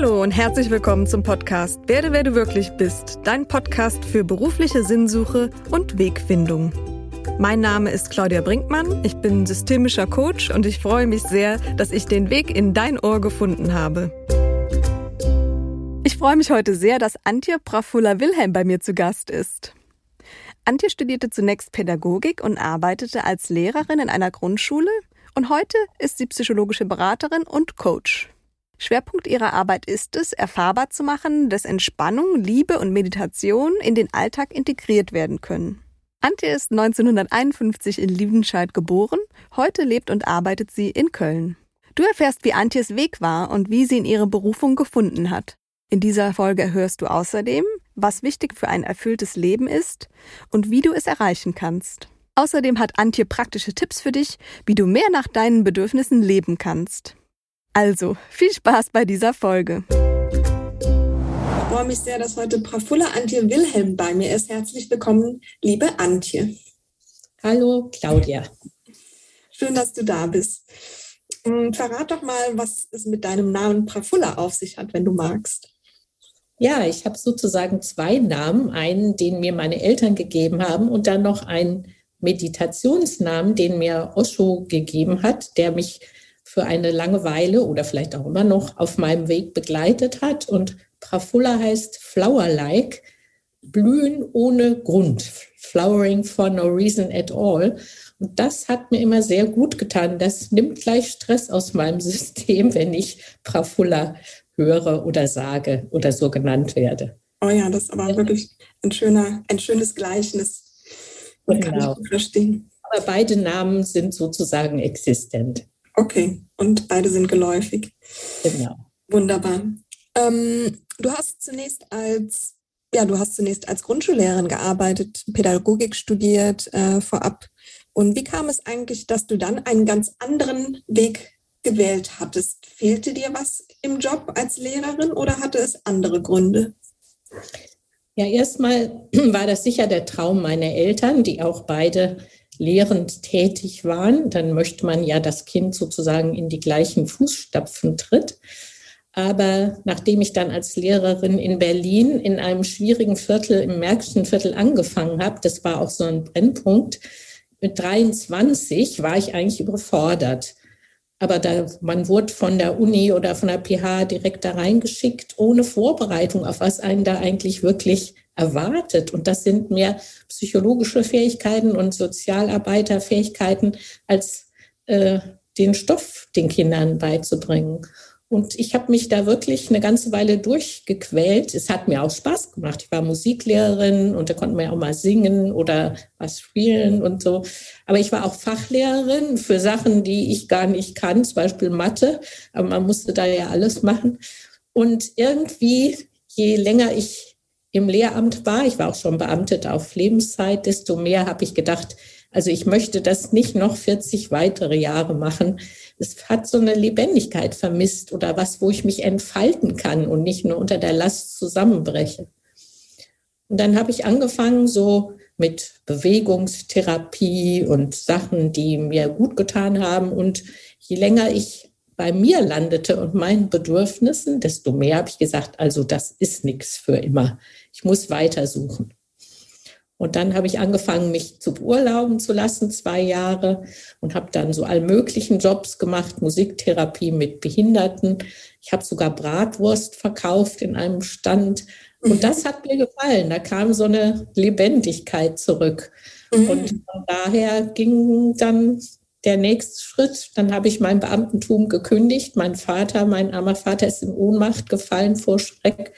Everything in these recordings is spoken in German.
Hallo und herzlich willkommen zum Podcast Werde, wer du wirklich bist, dein Podcast für berufliche Sinnsuche und Wegfindung. Mein Name ist Claudia Brinkmann, ich bin systemischer Coach und ich freue mich sehr, dass ich den Weg in dein Ohr gefunden habe. Ich freue mich heute sehr, dass Antje Prafulla-Wilhelm bei mir zu Gast ist. Antje studierte zunächst Pädagogik und arbeitete als Lehrerin in einer Grundschule und heute ist sie psychologische Beraterin und Coach. Schwerpunkt ihrer Arbeit ist es, erfahrbar zu machen, dass Entspannung, Liebe und Meditation in den Alltag integriert werden können. Antje ist 1951 in Liebenscheid geboren, heute lebt und arbeitet sie in Köln. Du erfährst, wie Antjes Weg war und wie sie in ihre Berufung gefunden hat. In dieser Folge hörst du außerdem, was wichtig für ein erfülltes Leben ist und wie du es erreichen kannst. Außerdem hat Antje praktische Tipps für dich, wie du mehr nach deinen Bedürfnissen leben kannst. Also, viel Spaß bei dieser Folge. Ich freue mich sehr, dass heute Prafulla Antje Wilhelm bei mir ist. Herzlich willkommen, liebe Antje. Hallo, Claudia. Schön, dass du da bist. Und verrat doch mal, was es mit deinem Namen Prafulla auf sich hat, wenn du magst. Ja, ich habe sozusagen zwei Namen, einen, den mir meine Eltern gegeben haben und dann noch einen Meditationsnamen, den mir Osho gegeben hat, der mich für eine lange Weile oder vielleicht auch immer noch auf meinem Weg begleitet hat. Und Prafulla heißt Flower-like, blühen ohne Grund, flowering for no reason at all. Und das hat mir immer sehr gut getan. Das nimmt gleich Stress aus meinem System, wenn ich Prafulla höre oder sage oder so genannt werde. Oh ja, das ist aber ja. wirklich ein, schöner, ein schönes Gleichnis. Genau. Kann ich genau. gut verstehen. Aber beide Namen sind sozusagen existent. Okay, und beide sind geläufig. Genau. Wunderbar. Ähm, du hast zunächst als ja, du hast zunächst als Grundschullehrerin gearbeitet, Pädagogik studiert äh, vorab. Und wie kam es eigentlich, dass du dann einen ganz anderen Weg gewählt hattest? Fehlte dir was im Job als Lehrerin oder hatte es andere Gründe? Ja, erstmal war das sicher der Traum meiner Eltern, die auch beide lehrend tätig waren, dann möchte man ja das Kind sozusagen in die gleichen Fußstapfen tritt. Aber nachdem ich dann als Lehrerin in Berlin in einem schwierigen Viertel, im Märkischen Viertel angefangen habe, das war auch so ein Brennpunkt, mit 23 war ich eigentlich überfordert. Aber da, man wurde von der Uni oder von der PH direkt da reingeschickt, ohne Vorbereitung, auf was einen da eigentlich wirklich erwartet. Und das sind mehr psychologische Fähigkeiten und Sozialarbeiterfähigkeiten, als äh, den Stoff den Kindern beizubringen. Und ich habe mich da wirklich eine ganze Weile durchgequält. Es hat mir auch Spaß gemacht. Ich war Musiklehrerin und da konnte man ja auch mal singen oder was spielen und so. Aber ich war auch Fachlehrerin für Sachen, die ich gar nicht kann, zum Beispiel Mathe. Aber man musste da ja alles machen. Und irgendwie, je länger ich im Lehramt war, ich war auch schon beamtet auf Lebenszeit, desto mehr habe ich gedacht, also ich möchte das nicht noch 40 weitere Jahre machen. Es hat so eine Lebendigkeit vermisst oder was, wo ich mich entfalten kann und nicht nur unter der Last zusammenbreche. Und dann habe ich angefangen so mit Bewegungstherapie und Sachen, die mir gut getan haben. Und je länger ich bei mir landete und meinen Bedürfnissen, desto mehr habe ich gesagt, also das ist nichts für immer. Ich muss weitersuchen. Und dann habe ich angefangen, mich zu beurlauben zu lassen, zwei Jahre, und habe dann so all möglichen Jobs gemacht, Musiktherapie mit Behinderten. Ich habe sogar Bratwurst verkauft in einem Stand. Und mhm. das hat mir gefallen. Da kam so eine Lebendigkeit zurück. Mhm. Und von daher ging dann der nächste Schritt. Dann habe ich mein Beamtentum gekündigt. Mein Vater, mein armer Vater ist in Ohnmacht gefallen vor Schreck.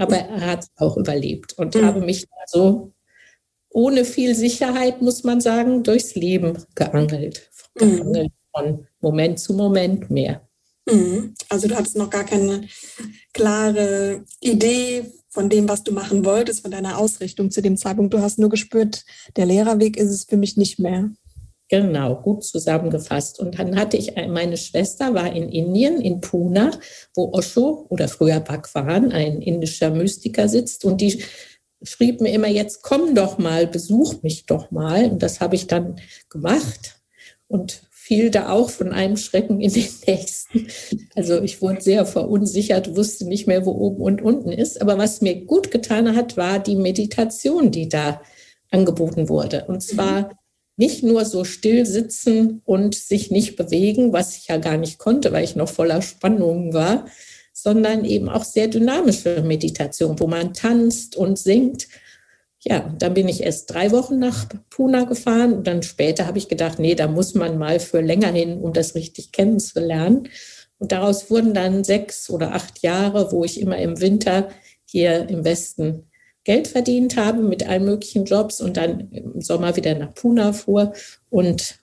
Aber er hat auch überlebt und mhm. habe mich so ohne viel Sicherheit, muss man sagen, durchs Leben geangelt. Mhm. geangelt von Moment zu Moment mehr. Mhm. Also du hattest noch gar keine klare Idee von dem, was du machen wolltest, von deiner Ausrichtung zu dem Zeitpunkt. Du hast nur gespürt, der Lehrerweg ist es für mich nicht mehr. Genau, gut zusammengefasst. Und dann hatte ich, meine Schwester war in Indien, in Pune, wo Osho oder früher Bhagwan, ein indischer Mystiker sitzt. Und die schrieb mir immer, jetzt komm doch mal, besuch mich doch mal. Und das habe ich dann gemacht. Und fiel da auch von einem Schrecken in den nächsten. Also ich wurde sehr verunsichert, wusste nicht mehr, wo oben und unten ist. Aber was mir gut getan hat, war die Meditation, die da angeboten wurde. Und zwar mhm. Nicht nur so still sitzen und sich nicht bewegen, was ich ja gar nicht konnte, weil ich noch voller Spannungen war, sondern eben auch sehr dynamische Meditation, wo man tanzt und singt ja, dann bin ich erst drei Wochen nach Puna gefahren und dann später habe ich gedacht, nee, da muss man mal für länger hin, um das richtig kennenzulernen. Und daraus wurden dann sechs oder acht Jahre, wo ich immer im Winter hier im Westen Geld verdient habe mit allen möglichen Jobs und dann im Sommer wieder nach Puna fuhr und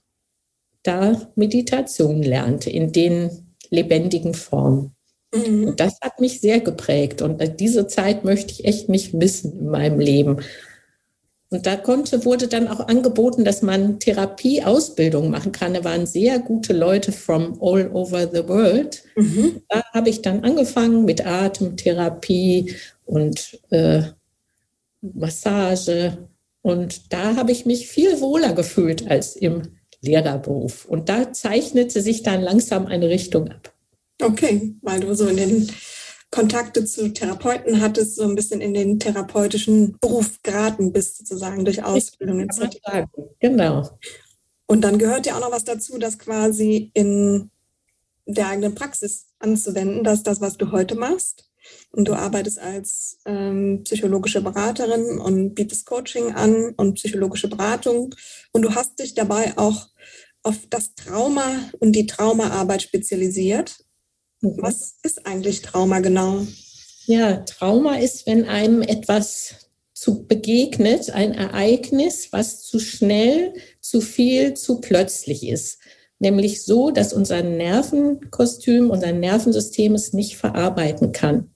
da Meditation lernte in den lebendigen Formen. Mhm. Das hat mich sehr geprägt und diese Zeit möchte ich echt nicht missen in meinem Leben. Und da konnte, wurde dann auch angeboten, dass man Therapieausbildung machen kann. Da waren sehr gute Leute from all over the world. Mhm. Da habe ich dann angefangen mit Atemtherapie und äh, Massage. Und da habe ich mich viel wohler gefühlt als im Lehrerberuf. Und da zeichnete sich dann langsam eine Richtung ab. Okay, weil du so in den Kontakte zu Therapeuten hattest, so ein bisschen in den therapeutischen Beruf geraten bist, sozusagen durch Ausbildung etc. Genau. Und dann gehört ja auch noch was dazu, das quasi in der eigenen Praxis anzuwenden. Das ist das, was du heute machst. Und du arbeitest als ähm, psychologische Beraterin und bietest Coaching an und psychologische Beratung. Und du hast dich dabei auch auf das Trauma und die Traumaarbeit spezialisiert. Mhm. Was ist eigentlich Trauma genau? Ja, Trauma ist, wenn einem etwas zu begegnet, ein Ereignis, was zu schnell, zu viel, zu plötzlich ist. Nämlich so, dass unser Nervenkostüm, unser Nervensystem es nicht verarbeiten kann.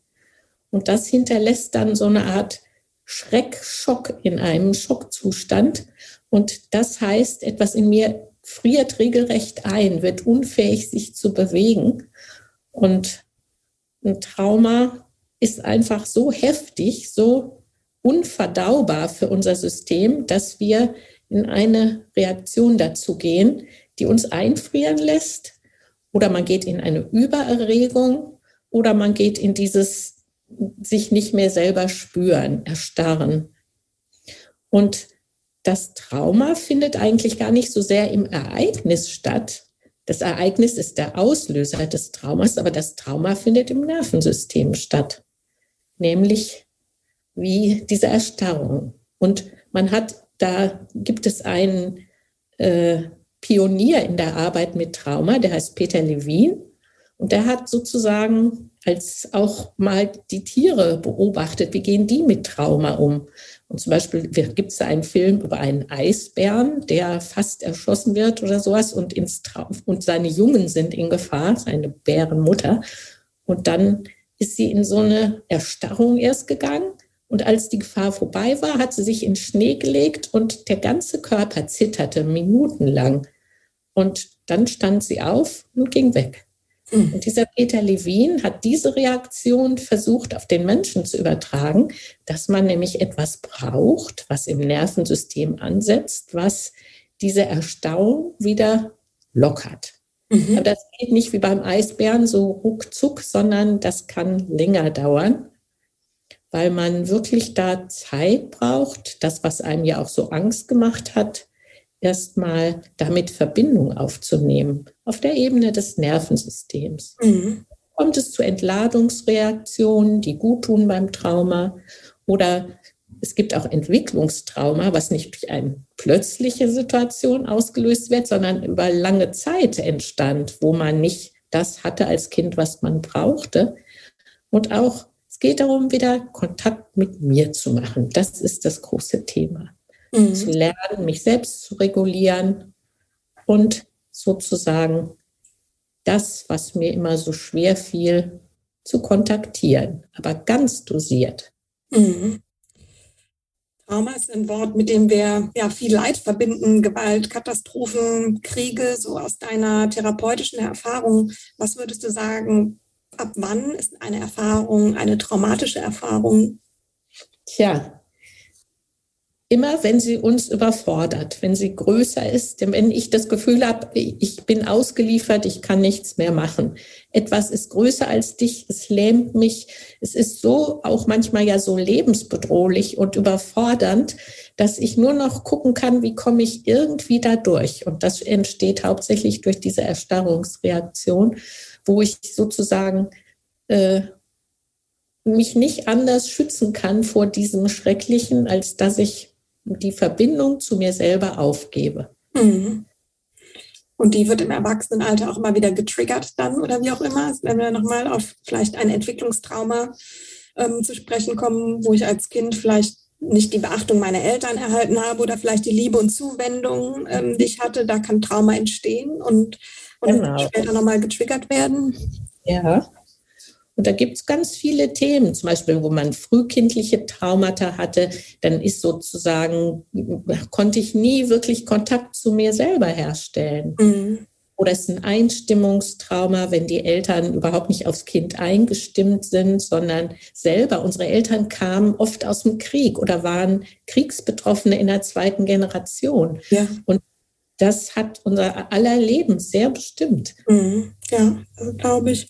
Und das hinterlässt dann so eine Art Schreckschock in einem Schockzustand. Und das heißt, etwas in mir friert regelrecht ein, wird unfähig, sich zu bewegen. Und ein Trauma ist einfach so heftig, so unverdaubar für unser System, dass wir in eine Reaktion dazu gehen, die uns einfrieren lässt. Oder man geht in eine Übererregung oder man geht in dieses sich nicht mehr selber spüren, erstarren. Und das Trauma findet eigentlich gar nicht so sehr im Ereignis statt, das Ereignis ist der Auslöser des Traumas, aber das Trauma findet im Nervensystem statt, nämlich wie diese Erstarrung. Und man hat, da gibt es einen äh, Pionier in der Arbeit mit Trauma, der heißt Peter Levin. Und der hat sozusagen als auch mal die Tiere beobachtet, wie gehen die mit Trauma um. Und zum Beispiel gibt es einen Film über einen Eisbären, der fast erschossen wird oder sowas und, ins und seine Jungen sind in Gefahr, seine Bärenmutter. Und dann ist sie in so eine Erstarrung erst gegangen. Und als die Gefahr vorbei war, hat sie sich in Schnee gelegt und der ganze Körper zitterte minutenlang. Und dann stand sie auf und ging weg. Mhm. Und dieser Peter Levin hat diese Reaktion versucht auf den Menschen zu übertragen, dass man nämlich etwas braucht, was im Nervensystem ansetzt, was diese Erstauung wieder lockert. Mhm. Aber das geht nicht wie beim Eisbären so ruckzuck, sondern das kann länger dauern, weil man wirklich da Zeit braucht, das, was einem ja auch so Angst gemacht hat, erstmal damit Verbindung aufzunehmen auf der Ebene des Nervensystems. Mhm. Kommt es zu Entladungsreaktionen, die gut tun beim Trauma oder es gibt auch Entwicklungstrauma, was nicht durch eine plötzliche Situation ausgelöst wird, sondern über lange Zeit entstand, wo man nicht das hatte als Kind, was man brauchte. Und auch es geht darum, wieder Kontakt mit mir zu machen. Das ist das große Thema mhm. zu lernen, mich selbst zu regulieren und sozusagen das, was mir immer so schwer fiel, zu kontaktieren, aber ganz dosiert. Mhm. Trauma ist ein Wort, mit dem wir ja viel Leid verbinden, Gewalt, Katastrophen, Kriege, so aus deiner therapeutischen Erfahrung. Was würdest du sagen, ab wann ist eine Erfahrung eine traumatische Erfahrung? Tja, immer, wenn sie uns überfordert, wenn sie größer ist, wenn ich das Gefühl habe, ich bin ausgeliefert, ich kann nichts mehr machen. Etwas ist größer als dich, es lähmt mich. Es ist so auch manchmal ja so lebensbedrohlich und überfordernd, dass ich nur noch gucken kann, wie komme ich irgendwie da durch. Und das entsteht hauptsächlich durch diese Erstarrungsreaktion, wo ich sozusagen äh, mich nicht anders schützen kann vor diesem Schrecklichen, als dass ich die Verbindung zu mir selber aufgebe. Mhm. Und die wird im Erwachsenenalter auch immer wieder getriggert dann oder wie auch immer. Wenn wir nochmal auf vielleicht ein Entwicklungstrauma ähm, zu sprechen kommen, wo ich als Kind vielleicht nicht die Beachtung meiner Eltern erhalten habe oder vielleicht die Liebe und Zuwendung, ähm, die ich hatte, da kann Trauma entstehen und, und genau. später nochmal getriggert werden. Ja. Und da gibt es ganz viele Themen, zum Beispiel, wo man frühkindliche Traumata hatte, dann ist sozusagen, konnte ich nie wirklich Kontakt zu mir selber herstellen. Mhm. Oder es ist ein Einstimmungstrauma, wenn die Eltern überhaupt nicht aufs Kind eingestimmt sind, sondern selber. Unsere Eltern kamen oft aus dem Krieg oder waren Kriegsbetroffene in der zweiten Generation. Ja. Und das hat unser aller Leben sehr bestimmt. Mhm. Ja, glaube ich.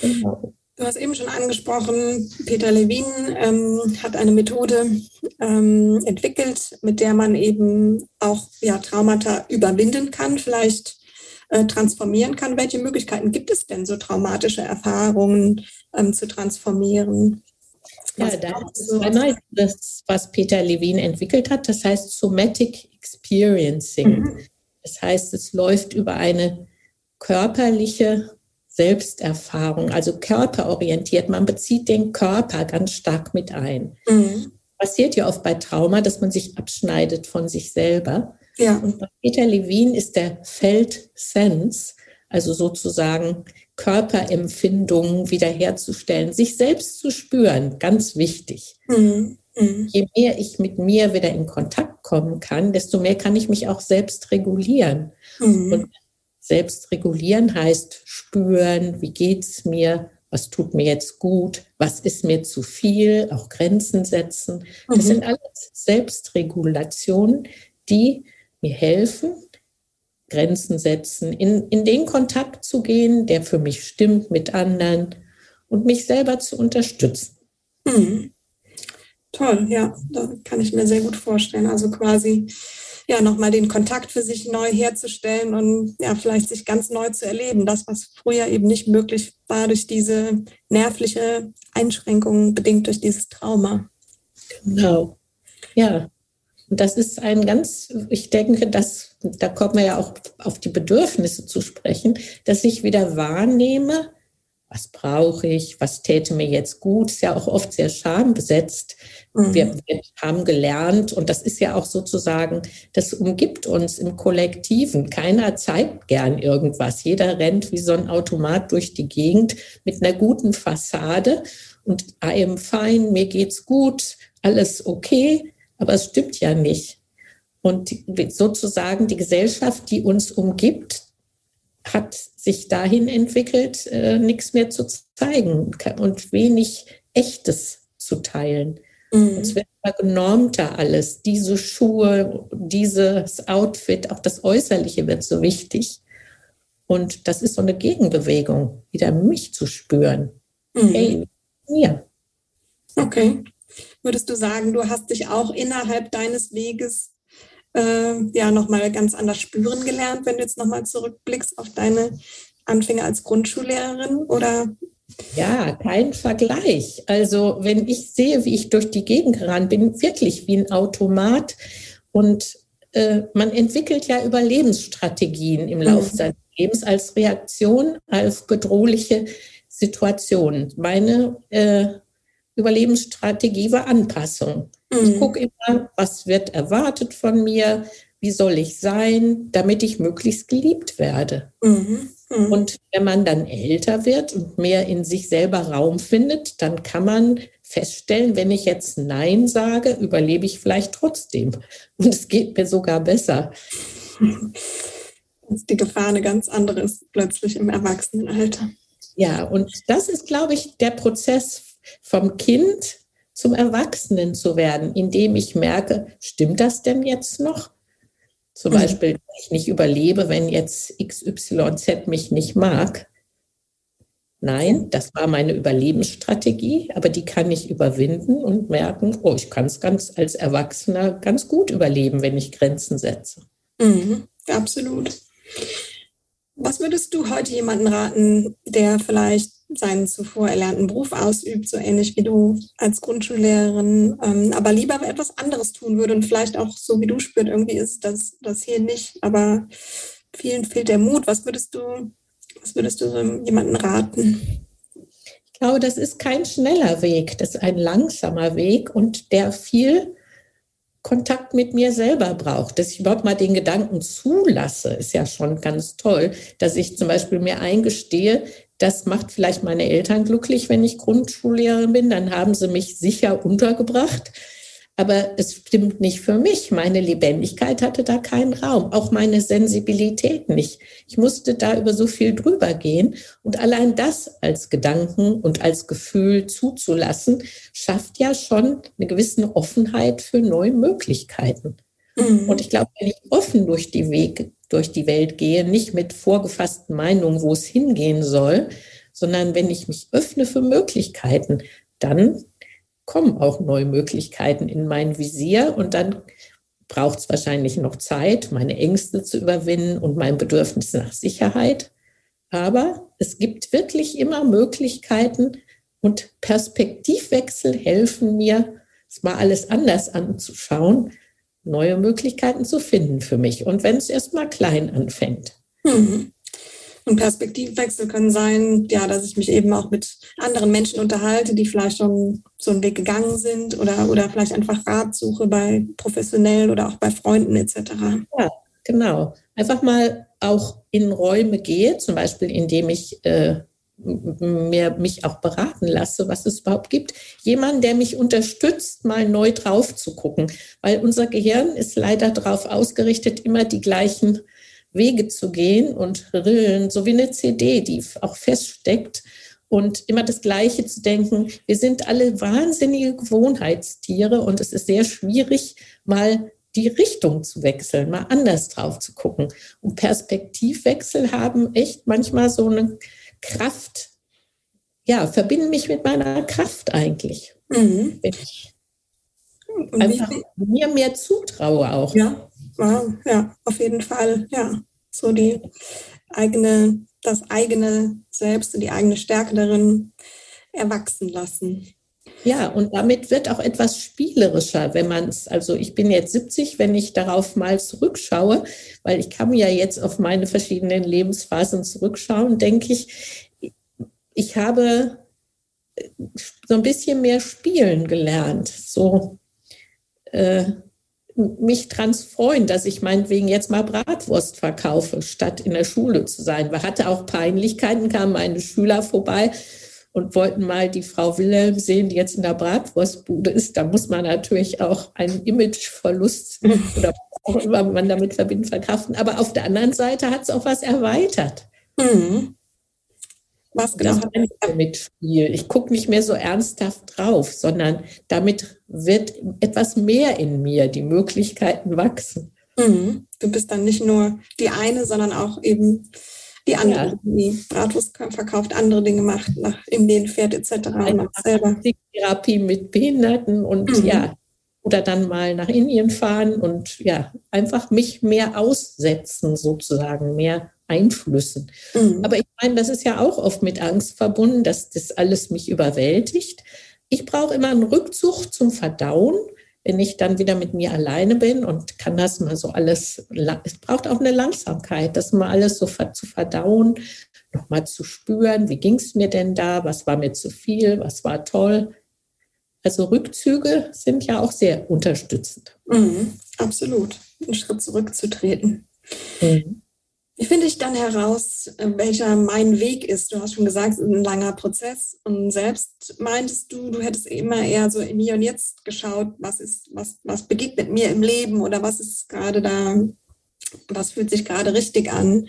Genau. Du hast eben schon angesprochen, Peter Levin ähm, hat eine Methode ähm, entwickelt, mit der man eben auch ja, Traumata überwinden kann, vielleicht äh, transformieren kann. Welche Möglichkeiten gibt es denn, so traumatische Erfahrungen ähm, zu transformieren? Ja, das ist einmal das, was Peter Levin entwickelt hat, das heißt Somatic Experiencing. Mhm. Das heißt, es läuft über eine körperliche Selbsterfahrung, also körperorientiert. Man bezieht den Körper ganz stark mit ein. Mhm. Passiert ja oft bei Trauma, dass man sich abschneidet von sich selber. Ja. Und bei Peter Levin ist der Felt-Sense, also sozusagen Körperempfindungen wiederherzustellen, sich selbst zu spüren, ganz wichtig. Mhm. Mhm. Je mehr ich mit mir wieder in Kontakt kommen kann, desto mehr kann ich mich auch selbst regulieren. Mhm. Und selbst regulieren heißt spüren, wie geht es mir, was tut mir jetzt gut, was ist mir zu viel, auch Grenzen setzen. Das mhm. sind alles Selbstregulationen, die mir helfen, Grenzen setzen, in, in den Kontakt zu gehen, der für mich stimmt mit anderen und mich selber zu unterstützen. Mhm. Toll, ja, da kann ich mir sehr gut vorstellen. Also quasi ja, nochmal den Kontakt für sich neu herzustellen und ja, vielleicht sich ganz neu zu erleben. Das, was früher eben nicht möglich war durch diese nervliche Einschränkung, bedingt durch dieses Trauma. Genau. Ja. Und das ist ein ganz, ich denke, dass, da kommen wir ja auch auf die Bedürfnisse zu sprechen, dass ich wieder wahrnehme, was brauche ich, was täte mir jetzt gut, ist ja auch oft sehr schambesetzt. Mhm. Wir, wir, haben gelernt, und das ist ja auch sozusagen, das umgibt uns im Kollektiven. Keiner zeigt gern irgendwas. Jeder rennt wie so ein Automat durch die Gegend mit einer guten Fassade und I am fine, mir geht's gut, alles okay, aber es stimmt ja nicht. Und sozusagen die Gesellschaft, die uns umgibt, hat sich dahin entwickelt, äh, nichts mehr zu zeigen und wenig Echtes zu teilen. Mhm. Es wird immer genormter alles. Diese Schuhe, dieses Outfit, auch das Äußerliche wird so wichtig. Und das ist so eine Gegenbewegung, wieder mich zu spüren. Mhm. Hey, mir. Okay. Würdest du sagen, du hast dich auch innerhalb deines Weges äh, ja nochmal ganz anders spüren gelernt, wenn du jetzt nochmal zurückblickst auf deine Anfänge als Grundschullehrerin oder? Ja, kein Vergleich. Also wenn ich sehe, wie ich durch die Gegend gerannt bin, wirklich wie ein Automat und äh, man entwickelt ja Überlebensstrategien im Laufe mhm. seines Lebens als Reaktion auf bedrohliche Situationen. Meine äh, Überlebensstrategie war Anpassung. Mhm. Ich gucke immer, was wird erwartet von mir, wie soll ich sein, damit ich möglichst geliebt werde. Mhm. Mhm. Und wenn man dann älter wird und mehr in sich selber Raum findet, dann kann man feststellen, wenn ich jetzt Nein sage, überlebe ich vielleicht trotzdem. Und es geht mir sogar besser. die Gefahr eine ganz andere ist plötzlich im Erwachsenenalter. Ja, und das ist, glaube ich, der Prozess vom Kind zum Erwachsenen zu werden, indem ich merke, stimmt das denn jetzt noch? Zum mhm. Beispiel, ich nicht überlebe, wenn jetzt XYZ mich nicht mag. Nein, das war meine Überlebensstrategie, aber die kann ich überwinden und merken, oh, ich kann es ganz als Erwachsener ganz gut überleben, wenn ich Grenzen setze. Mhm, absolut. Was würdest du heute jemanden raten, der vielleicht seinen zuvor erlernten Beruf ausübt, so ähnlich wie du als Grundschullehrerin, ähm, aber lieber etwas anderes tun würde und vielleicht auch so wie du spürt, irgendwie ist das, das hier nicht, aber vielen fehlt der Mut. Was würdest du was würdest du so jemandem raten? Ich glaube, das ist kein schneller Weg, das ist ein langsamer Weg und der viel Kontakt mit mir selber braucht. Dass ich überhaupt mal den Gedanken zulasse, ist ja schon ganz toll. Dass ich zum Beispiel mir eingestehe, das macht vielleicht meine Eltern glücklich, wenn ich Grundschullehrerin bin. Dann haben sie mich sicher untergebracht aber es stimmt nicht für mich. Meine Lebendigkeit hatte da keinen Raum, auch meine Sensibilität nicht. Ich musste da über so viel drüber gehen und allein das als Gedanken und als Gefühl zuzulassen, schafft ja schon eine gewisse Offenheit für neue Möglichkeiten. Mhm. Und ich glaube, wenn ich offen durch die Wege, durch die Welt gehe, nicht mit vorgefassten Meinungen, wo es hingehen soll, sondern wenn ich mich öffne für Möglichkeiten, dann kommen auch neue Möglichkeiten in mein Visier und dann braucht es wahrscheinlich noch Zeit, meine Ängste zu überwinden und mein Bedürfnis nach Sicherheit. Aber es gibt wirklich immer Möglichkeiten und Perspektivwechsel helfen mir, es mal alles anders anzuschauen, neue Möglichkeiten zu finden für mich. Und wenn es erst mal klein anfängt. Mhm. Und Perspektivwechsel können sein, ja, dass ich mich eben auch mit anderen Menschen unterhalte, die vielleicht schon so einen Weg gegangen sind oder, oder vielleicht einfach Rat suche bei professionell oder auch bei Freunden etc. Ja, genau. Einfach mal auch in Räume gehe, zum Beispiel indem ich äh, mir, mich auch beraten lasse, was es überhaupt gibt. Jemand, der mich unterstützt, mal neu drauf zu gucken, weil unser Gehirn ist leider darauf ausgerichtet, immer die gleichen Wege zu gehen und Rillen, so wie eine CD, die auch feststeckt und immer das Gleiche zu denken. Wir sind alle wahnsinnige Gewohnheitstiere und es ist sehr schwierig, mal die Richtung zu wechseln, mal anders drauf zu gucken. Und Perspektivwechsel haben echt manchmal so eine Kraft, ja, verbinden mich mit meiner Kraft eigentlich. Mhm. Wenn ich einfach mir mehr zutraue auch. Ja, ja, auf jeden Fall, ja. So die eigene, das eigene Selbst und die eigene Stärke darin erwachsen lassen. Ja, und damit wird auch etwas spielerischer, wenn man es, also ich bin jetzt 70, wenn ich darauf mal zurückschaue, weil ich kann ja jetzt auf meine verschiedenen Lebensphasen zurückschauen, denke ich, ich habe so ein bisschen mehr spielen gelernt. So, äh, mich dran freuen, dass ich meinetwegen jetzt mal Bratwurst verkaufe, statt in der Schule zu sein. Man hatte auch Peinlichkeiten, kamen meine Schüler vorbei und wollten mal die Frau Wilhelm sehen, die jetzt in der Bratwurstbude ist. Da muss man natürlich auch einen Imageverlust oder auch immer man damit verbindet, verkraften. Aber auf der anderen Seite hat es auch was erweitert. Mhm. Was genau das ich damit Spiel. Ich gucke nicht mehr so ernsthaft drauf, sondern damit wird etwas mehr in mir, die Möglichkeiten wachsen. Mhm. Du bist dann nicht nur die eine, sondern auch eben die andere, ja. die Bratwurst verkauft, andere Dinge macht, nach in den fährt etc. Eine Therapie mit Behinderten und mhm. ja, oder dann mal nach Indien fahren und ja, einfach mich mehr aussetzen sozusagen, mehr Einflüssen. Mhm. Aber ich meine, das ist ja auch oft mit Angst verbunden, dass das alles mich überwältigt. Ich brauche immer einen Rückzug zum Verdauen, wenn ich dann wieder mit mir alleine bin und kann das mal so alles, es braucht auch eine Langsamkeit, das mal alles so zu verdauen, nochmal zu spüren, wie ging es mir denn da, was war mir zu viel, was war toll. Also Rückzüge sind ja auch sehr unterstützend. Mhm, absolut, einen Schritt zurückzutreten. Mhm. Wie finde ich dann heraus, welcher mein Weg ist? Du hast schon gesagt, es ist ein langer Prozess. Und selbst meintest du, du hättest immer eher so im Hier und Jetzt geschaut, was ist, was, was begegnet mir im Leben oder was ist gerade da, was fühlt sich gerade richtig an.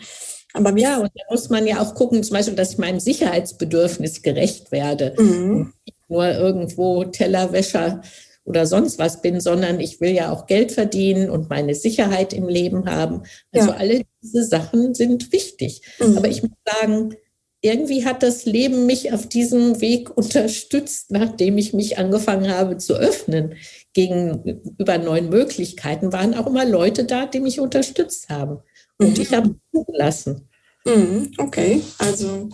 Aber ja, und da muss man ja auch gucken, zum Beispiel, dass ich meinem Sicherheitsbedürfnis gerecht werde. Mhm. Ich nur irgendwo Tellerwäscher oder sonst was bin, sondern ich will ja auch Geld verdienen und meine Sicherheit im Leben haben. Also ja. alle diese Sachen sind wichtig. Mhm. Aber ich muss sagen, irgendwie hat das Leben mich auf diesem Weg unterstützt, nachdem ich mich angefangen habe zu öffnen gegenüber neuen Möglichkeiten, waren auch immer Leute da, die mich unterstützt haben. Und mhm. ich habe zugelassen. Mhm. Okay, also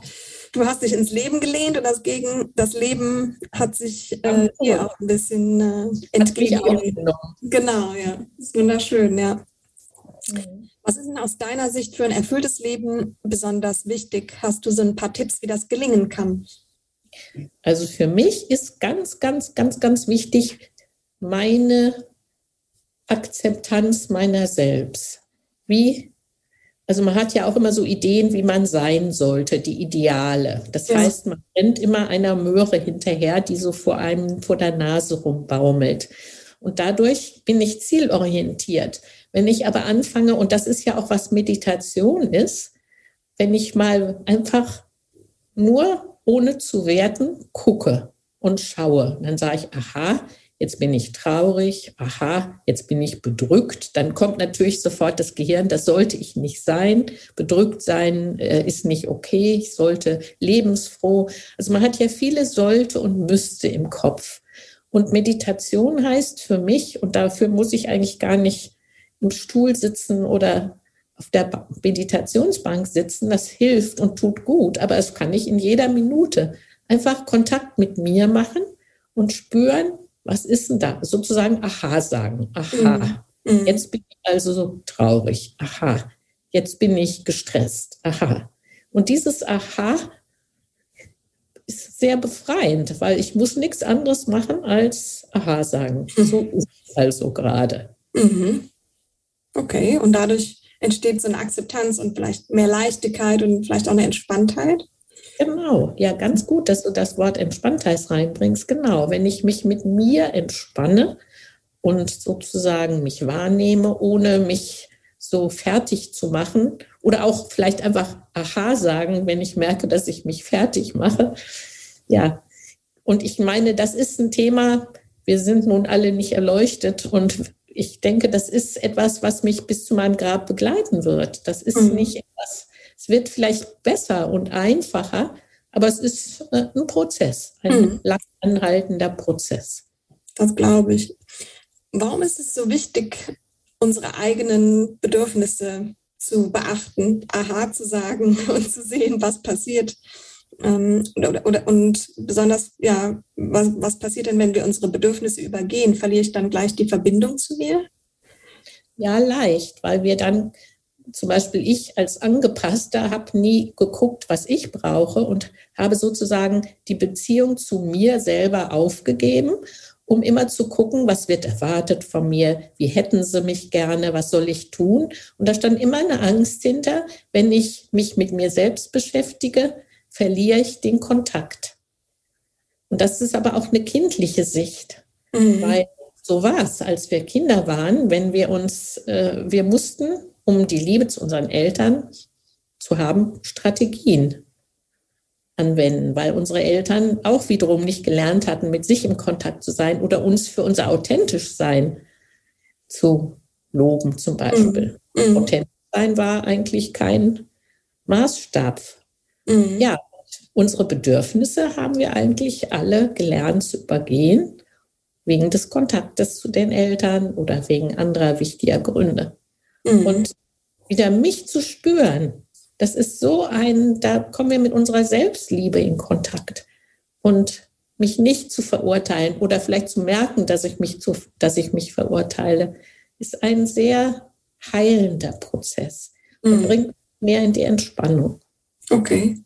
du hast dich ins Leben gelehnt und das, Gegen, das Leben hat sich äh, dir auch ein bisschen äh, entgegengenommen. Genau, ja. Das ist wunderschön, ja. Mhm. Was ist denn aus deiner Sicht für ein erfülltes Leben besonders wichtig? Hast du so ein paar Tipps, wie das gelingen kann? Also für mich ist ganz, ganz, ganz, ganz wichtig meine Akzeptanz meiner selbst. Wie, also man hat ja auch immer so Ideen, wie man sein sollte, die Ideale. Das ja. heißt, man rennt immer einer Möhre hinterher, die so vor einem vor der Nase rumbaumelt. Und dadurch bin ich zielorientiert. Wenn ich aber anfange, und das ist ja auch was Meditation ist, wenn ich mal einfach nur ohne zu werten gucke und schaue, dann sage ich, aha, jetzt bin ich traurig, aha, jetzt bin ich bedrückt, dann kommt natürlich sofort das Gehirn, das sollte ich nicht sein, bedrückt sein äh, ist nicht okay, ich sollte lebensfroh. Also man hat ja viele sollte und müsste im Kopf. Und Meditation heißt für mich, und dafür muss ich eigentlich gar nicht im Stuhl sitzen oder auf der Meditationsbank sitzen, das hilft und tut gut, aber es kann ich in jeder Minute. Einfach Kontakt mit mir machen und spüren, was ist denn da? Sozusagen Aha sagen. Aha, mhm. mhm. jetzt bin ich also so traurig. Aha, jetzt bin ich gestresst. Aha. Und dieses Aha ist sehr befreiend, weil ich muss nichts anderes machen als Aha sagen. Mhm. So ist es also gerade. Mhm. Okay, und dadurch entsteht so eine Akzeptanz und vielleicht mehr Leichtigkeit und vielleicht auch eine Entspanntheit. Genau, ja, ganz gut, dass du das Wort Entspanntheit reinbringst. Genau, wenn ich mich mit mir entspanne und sozusagen mich wahrnehme, ohne mich so fertig zu machen oder auch vielleicht einfach Aha sagen, wenn ich merke, dass ich mich fertig mache. Ja, und ich meine, das ist ein Thema, wir sind nun alle nicht erleuchtet und ich denke, das ist etwas, was mich bis zu meinem Grab begleiten wird. Das ist mhm. nicht etwas, es wird vielleicht besser und einfacher, aber es ist äh, ein Prozess, ein mhm. lang anhaltender Prozess. Das glaube ich. Warum ist es so wichtig, unsere eigenen Bedürfnisse zu beachten, aha zu sagen und zu sehen, was passiert? Ähm, oder, oder, und besonders, ja, was, was passiert denn, wenn wir unsere Bedürfnisse übergehen? Verliere ich dann gleich die Verbindung zu mir? Ja, leicht, weil wir dann, zum Beispiel ich als Angepasster, habe nie geguckt, was ich brauche und habe sozusagen die Beziehung zu mir selber aufgegeben, um immer zu gucken, was wird erwartet von mir, wie hätten sie mich gerne, was soll ich tun. Und da stand immer eine Angst hinter, wenn ich mich mit mir selbst beschäftige, verliere ich den Kontakt. Und das ist aber auch eine kindliche Sicht, mhm. weil so war es, als wir Kinder waren, wenn wir uns, äh, wir mussten, um die Liebe zu unseren Eltern zu haben, Strategien anwenden, weil unsere Eltern auch wiederum nicht gelernt hatten, mit sich im Kontakt zu sein oder uns für unser authentisch sein zu loben zum Beispiel. Mhm. Authentisch sein war eigentlich kein Maßstab Mhm. Ja, unsere Bedürfnisse haben wir eigentlich alle gelernt zu übergehen, wegen des Kontaktes zu den Eltern oder wegen anderer wichtiger Gründe. Mhm. Und wieder mich zu spüren, das ist so ein, da kommen wir mit unserer Selbstliebe in Kontakt. Und mich nicht zu verurteilen oder vielleicht zu merken, dass ich mich, zu, dass ich mich verurteile, ist ein sehr heilender Prozess und mhm. bringt mehr in die Entspannung. Okay.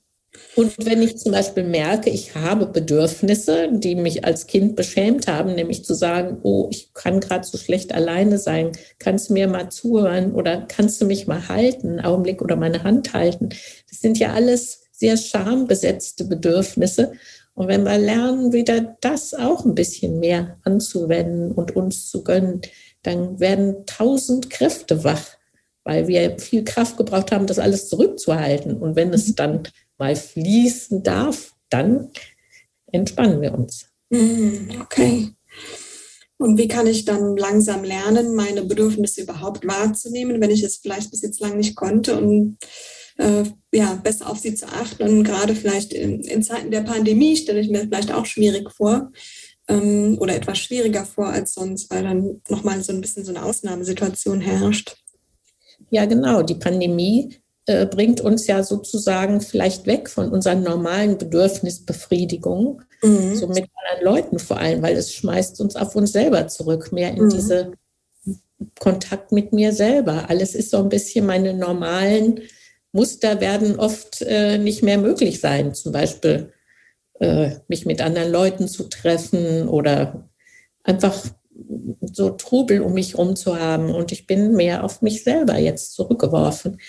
Und wenn ich zum Beispiel merke, ich habe Bedürfnisse, die mich als Kind beschämt haben, nämlich zu sagen, oh, ich kann gerade so schlecht alleine sein, kannst du mir mal zuhören oder kannst du mich mal halten, einen Augenblick oder meine Hand halten. Das sind ja alles sehr schambesetzte Bedürfnisse. Und wenn wir lernen, wieder das auch ein bisschen mehr anzuwenden und uns zu gönnen, dann werden tausend Kräfte wach weil wir viel Kraft gebraucht haben, das alles zurückzuhalten. Und wenn es mhm. dann mal fließen darf, dann entspannen wir uns. Mhm, okay. Und wie kann ich dann langsam lernen, meine Bedürfnisse überhaupt wahrzunehmen, wenn ich es vielleicht bis jetzt lang nicht konnte und äh, ja, besser auf sie zu achten. Und gerade vielleicht in, in Zeiten der Pandemie stelle ich mir vielleicht auch schwierig vor ähm, oder etwas schwieriger vor als sonst, weil dann nochmal so ein bisschen so eine Ausnahmesituation herrscht. Ja, genau. Die Pandemie äh, bringt uns ja sozusagen vielleicht weg von unseren normalen Bedürfnisbefriedigungen, mhm. so mit anderen Leuten vor allem, weil es schmeißt uns auf uns selber zurück, mehr in mhm. diese Kontakt mit mir selber. Alles ist so ein bisschen meine normalen Muster werden oft äh, nicht mehr möglich sein. Zum Beispiel äh, mich mit anderen Leuten zu treffen oder einfach so Trubel um mich herum zu haben. Und ich bin mehr auf mich selber jetzt zurückgeworfen.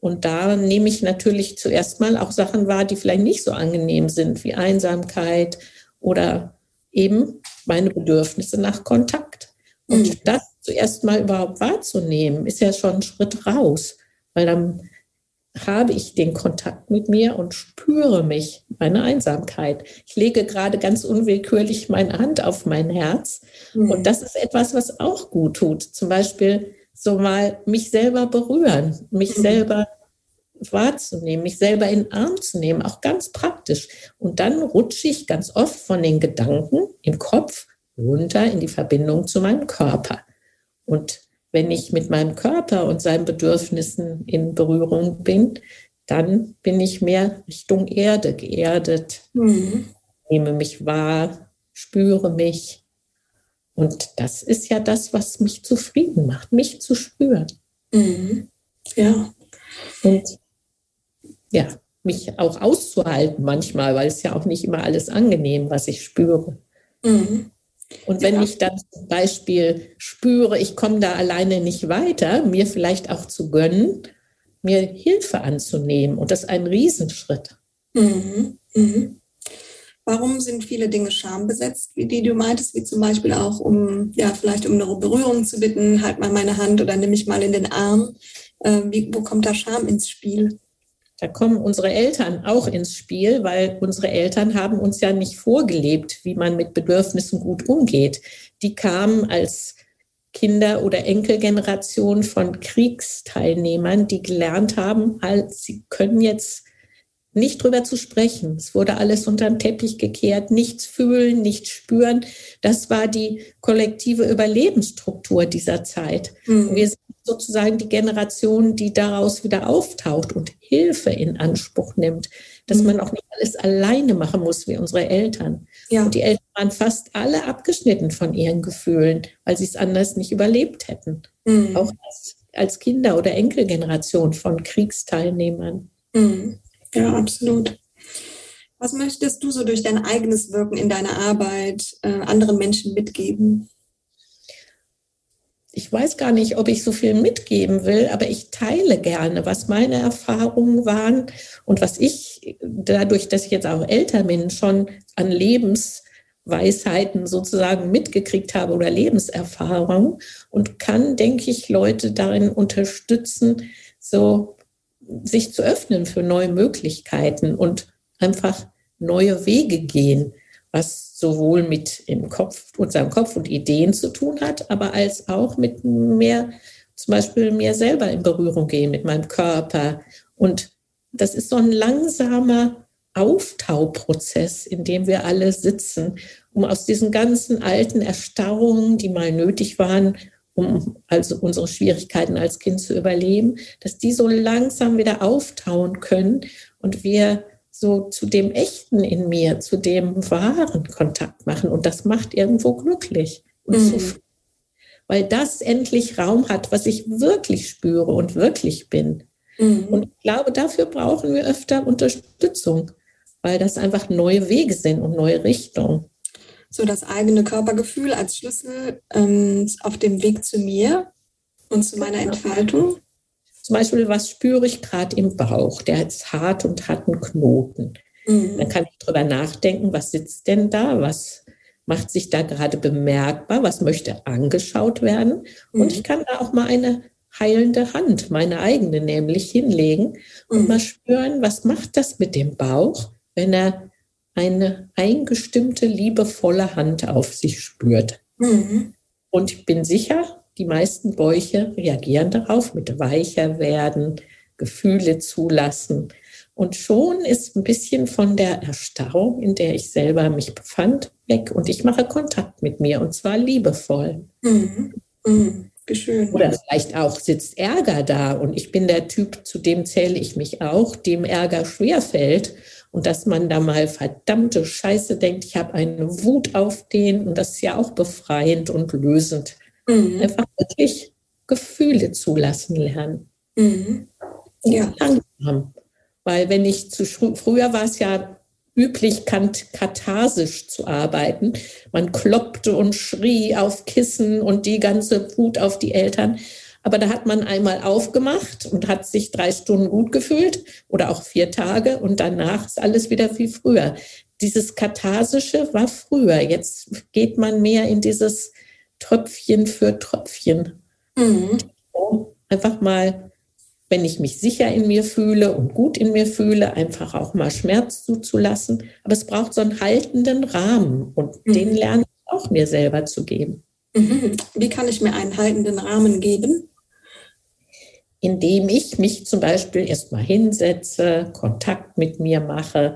Und da nehme ich natürlich zuerst mal auch Sachen wahr, die vielleicht nicht so angenehm sind, wie Einsamkeit oder eben meine Bedürfnisse nach Kontakt. Und mhm. das zuerst mal überhaupt wahrzunehmen, ist ja schon ein Schritt raus, weil dann habe ich den Kontakt mit mir und spüre mich, meine Einsamkeit. Ich lege gerade ganz unwillkürlich meine Hand auf mein Herz. Mhm. Und das ist etwas, was auch gut tut. Zum Beispiel so mal mich selber berühren, mich mhm. selber wahrzunehmen, mich selber in den Arm zu nehmen, auch ganz praktisch. Und dann rutsche ich ganz oft von den Gedanken im Kopf runter in die Verbindung zu meinem Körper. Und wenn ich mit meinem Körper und seinen Bedürfnissen in Berührung bin, dann bin ich mehr Richtung Erde geerdet, mhm. nehme mich wahr, spüre mich. Und das ist ja das, was mich zufrieden macht, mich zu spüren. Mhm. Ja. Und ja, mich auch auszuhalten manchmal, weil es ja auch nicht immer alles angenehm, was ich spüre. Mhm. Und wenn ja. ich dann zum Beispiel spüre, ich komme da alleine nicht weiter, mir vielleicht auch zu gönnen, mir Hilfe anzunehmen. Und das ist ein Riesenschritt. Mhm. Mhm. Warum sind viele Dinge schambesetzt, wie die du meintest, wie zum Beispiel auch um, ja, vielleicht um eine Berührung zu bitten, halt mal meine Hand oder nimm mich mal in den Arm. Äh, wie, wo kommt da Scham ins Spiel? Da kommen unsere Eltern auch ins Spiel, weil unsere Eltern haben uns ja nicht vorgelebt, wie man mit Bedürfnissen gut umgeht. Die kamen als Kinder- oder Enkelgeneration von Kriegsteilnehmern, die gelernt haben, halt, sie können jetzt nicht drüber zu sprechen. Es wurde alles unter den Teppich gekehrt, nichts fühlen, nichts spüren. Das war die kollektive Überlebensstruktur dieser Zeit. Mhm. Wir sind sozusagen die Generation, die daraus wieder auftaucht und Hilfe in Anspruch nimmt, dass mhm. man auch nicht alles alleine machen muss wie unsere Eltern. Ja. Und die Eltern waren fast alle abgeschnitten von ihren Gefühlen, weil sie es anders nicht überlebt hätten. Mhm. Auch als, als Kinder- oder Enkelgeneration von Kriegsteilnehmern. Mhm. Ja, absolut. Was möchtest du so durch dein eigenes Wirken in deiner Arbeit äh, anderen Menschen mitgeben? Ich weiß gar nicht, ob ich so viel mitgeben will, aber ich teile gerne, was meine Erfahrungen waren und was ich dadurch, dass ich jetzt auch älter bin, schon an Lebensweisheiten sozusagen mitgekriegt habe oder Lebenserfahrung und kann, denke ich, Leute darin unterstützen, so sich zu öffnen für neue Möglichkeiten und einfach neue Wege gehen was sowohl mit im Kopf, unserem Kopf und Ideen zu tun hat, aber als auch mit mehr, zum Beispiel mir selber in Berührung gehen, mit meinem Körper. Und das ist so ein langsamer Auftauprozess, in dem wir alle sitzen, um aus diesen ganzen alten Erstarrungen, die mal nötig waren, um also unsere Schwierigkeiten als Kind zu überleben, dass die so langsam wieder auftauen können und wir so zu dem Echten in mir, zu dem wahren Kontakt machen. Und das macht irgendwo glücklich und mhm. zufrieden. Weil das endlich Raum hat, was ich wirklich spüre und wirklich bin. Mhm. Und ich glaube, dafür brauchen wir öfter Unterstützung, weil das einfach neue Wege sind und neue Richtungen. So das eigene Körpergefühl als Schlüssel ähm, auf dem Weg zu mir und zu meiner genau. Entfaltung. Zum Beispiel, was spüre ich gerade im Bauch? Der ist hart und hat einen Knoten. Mhm. Dann kann ich drüber nachdenken, was sitzt denn da? Was macht sich da gerade bemerkbar? Was möchte angeschaut werden? Mhm. Und ich kann da auch mal eine heilende Hand, meine eigene nämlich, hinlegen und mhm. mal spüren, was macht das mit dem Bauch, wenn er eine eingestimmte, liebevolle Hand auf sich spürt. Mhm. Und ich bin sicher, die meisten Bäuche reagieren darauf mit weicher werden, Gefühle zulassen. Und schon ist ein bisschen von der Erstarrung, in der ich selber mich befand, weg. Und ich mache Kontakt mit mir und zwar liebevoll. Mhm. Mhm. Schön. Oder vielleicht auch sitzt Ärger da und ich bin der Typ, zu dem zähle ich mich auch, dem Ärger schwerfällt. Und dass man da mal verdammte Scheiße denkt, ich habe eine Wut auf den und das ist ja auch befreiend und lösend. Mhm. Einfach wirklich Gefühle zulassen lernen. Mhm. Ja. Langsam. Weil wenn ich zu früher war es ja üblich, katharsisch zu arbeiten. Man kloppte und schrie auf Kissen und die ganze Wut auf die Eltern. Aber da hat man einmal aufgemacht und hat sich drei Stunden gut gefühlt oder auch vier Tage und danach ist alles wieder wie früher. Dieses Katharsische war früher. Jetzt geht man mehr in dieses Tröpfchen für Tröpfchen. Mhm. Einfach mal wenn ich mich sicher in mir fühle und gut in mir fühle, einfach auch mal Schmerz zuzulassen. Aber es braucht so einen haltenden Rahmen und mhm. den lerne ich auch mir selber zu geben. Mhm. Wie kann ich mir einen haltenden Rahmen geben? Indem ich mich zum Beispiel erstmal hinsetze, Kontakt mit mir mache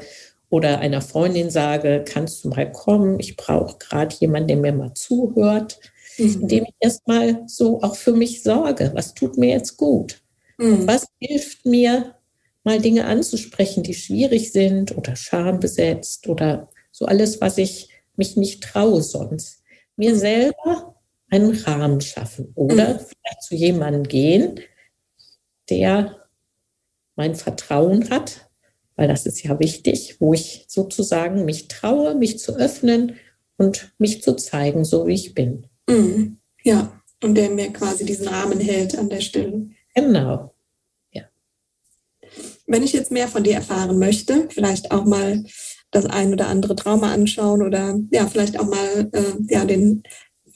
oder einer Freundin sage, kannst du mal kommen, ich brauche gerade jemanden, der mir mal zuhört. Mhm. Indem ich erstmal so auch für mich sorge, was tut mir jetzt gut. Mhm. Was hilft mir, mal Dinge anzusprechen, die schwierig sind oder schambesetzt oder so alles, was ich mich nicht traue sonst. Mir selber einen Rahmen schaffen oder mhm. vielleicht zu jemandem gehen, der mein Vertrauen hat, weil das ist ja wichtig, wo ich sozusagen mich traue, mich zu öffnen und mich zu zeigen, so wie ich bin. Mhm. Ja, und der mir quasi diesen Rahmen hält an der Stelle. Genau. Ja. Wenn ich jetzt mehr von dir erfahren möchte, vielleicht auch mal das ein oder andere Trauma anschauen oder ja, vielleicht auch mal äh, ja, den,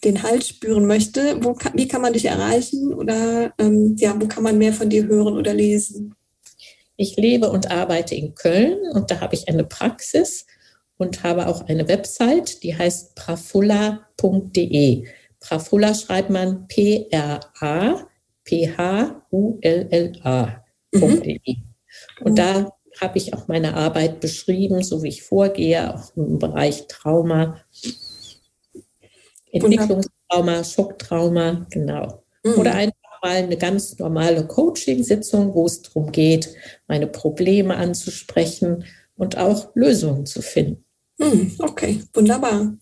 den Halt spüren möchte, wo, wie kann man dich erreichen oder ähm, ja, wo kann man mehr von dir hören oder lesen? Ich lebe und arbeite in Köln und da habe ich eine Praxis und habe auch eine Website, die heißt prafulla.de. Prafulla schreibt man P-R-A phula.de. Mhm. Und da habe ich auch meine Arbeit beschrieben, so wie ich vorgehe, auch im Bereich Trauma, Entwicklungstrauma, Schocktrauma, genau. Mhm. Oder einfach mal eine ganz normale Coaching-Sitzung, wo es darum geht, meine Probleme anzusprechen und auch Lösungen zu finden. Mhm. Okay, wunderbar.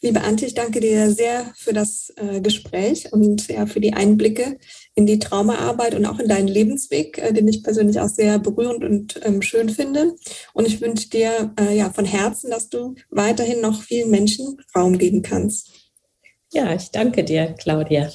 Liebe Antje, ich danke dir sehr für das äh, Gespräch und ja, für die Einblicke in die Traumaarbeit und auch in deinen Lebensweg, äh, den ich persönlich auch sehr berührend und ähm, schön finde. Und ich wünsche dir äh, ja von Herzen, dass du weiterhin noch vielen Menschen Raum geben kannst. Ja, ich danke dir, Claudia.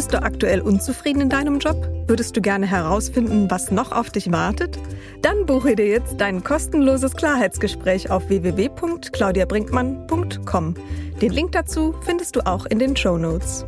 Bist du aktuell unzufrieden in deinem Job? Würdest du gerne herausfinden, was noch auf dich wartet? Dann buche dir jetzt dein kostenloses Klarheitsgespräch auf www.claudiabrinkmann.com. Den Link dazu findest du auch in den Show Notes.